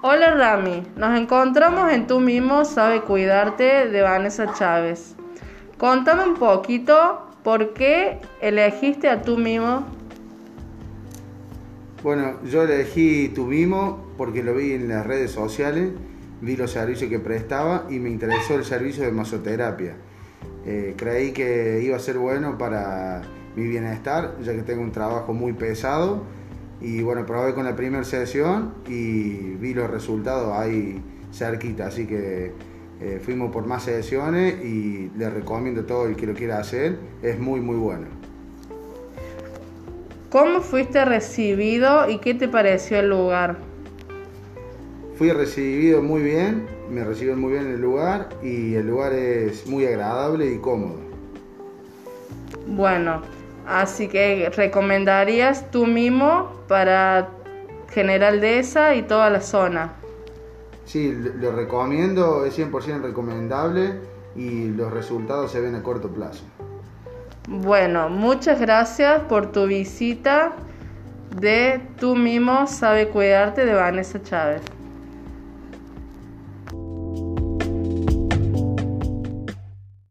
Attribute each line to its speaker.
Speaker 1: Hola Rami, nos encontramos en Tú mismo sabe cuidarte de Vanessa Chávez. Contame un poquito por qué elegiste a Tú mismo.
Speaker 2: Bueno, yo elegí Tú mismo porque lo vi en las redes sociales, vi los servicios que prestaba y me interesó el servicio de masoterapia. Eh, creí que iba a ser bueno para mi bienestar, ya que tengo un trabajo muy pesado y bueno, probé con la primera sesión y vi los resultados ahí cerquita, así que eh, fuimos por más sesiones y le recomiendo a todo el que lo quiera hacer, es muy muy bueno.
Speaker 1: ¿Cómo fuiste recibido y qué te pareció el lugar?
Speaker 2: Fui recibido muy bien, me recibieron muy bien en el lugar y el lugar es muy agradable y cómodo.
Speaker 1: Bueno, Así que recomendarías tú mismo para General Dehesa y toda la zona.
Speaker 2: Sí, lo recomiendo, es 100% recomendable y los resultados se ven a corto plazo.
Speaker 1: Bueno, muchas gracias por tu visita de Tú mismo sabe cuidarte de Vanessa Chávez.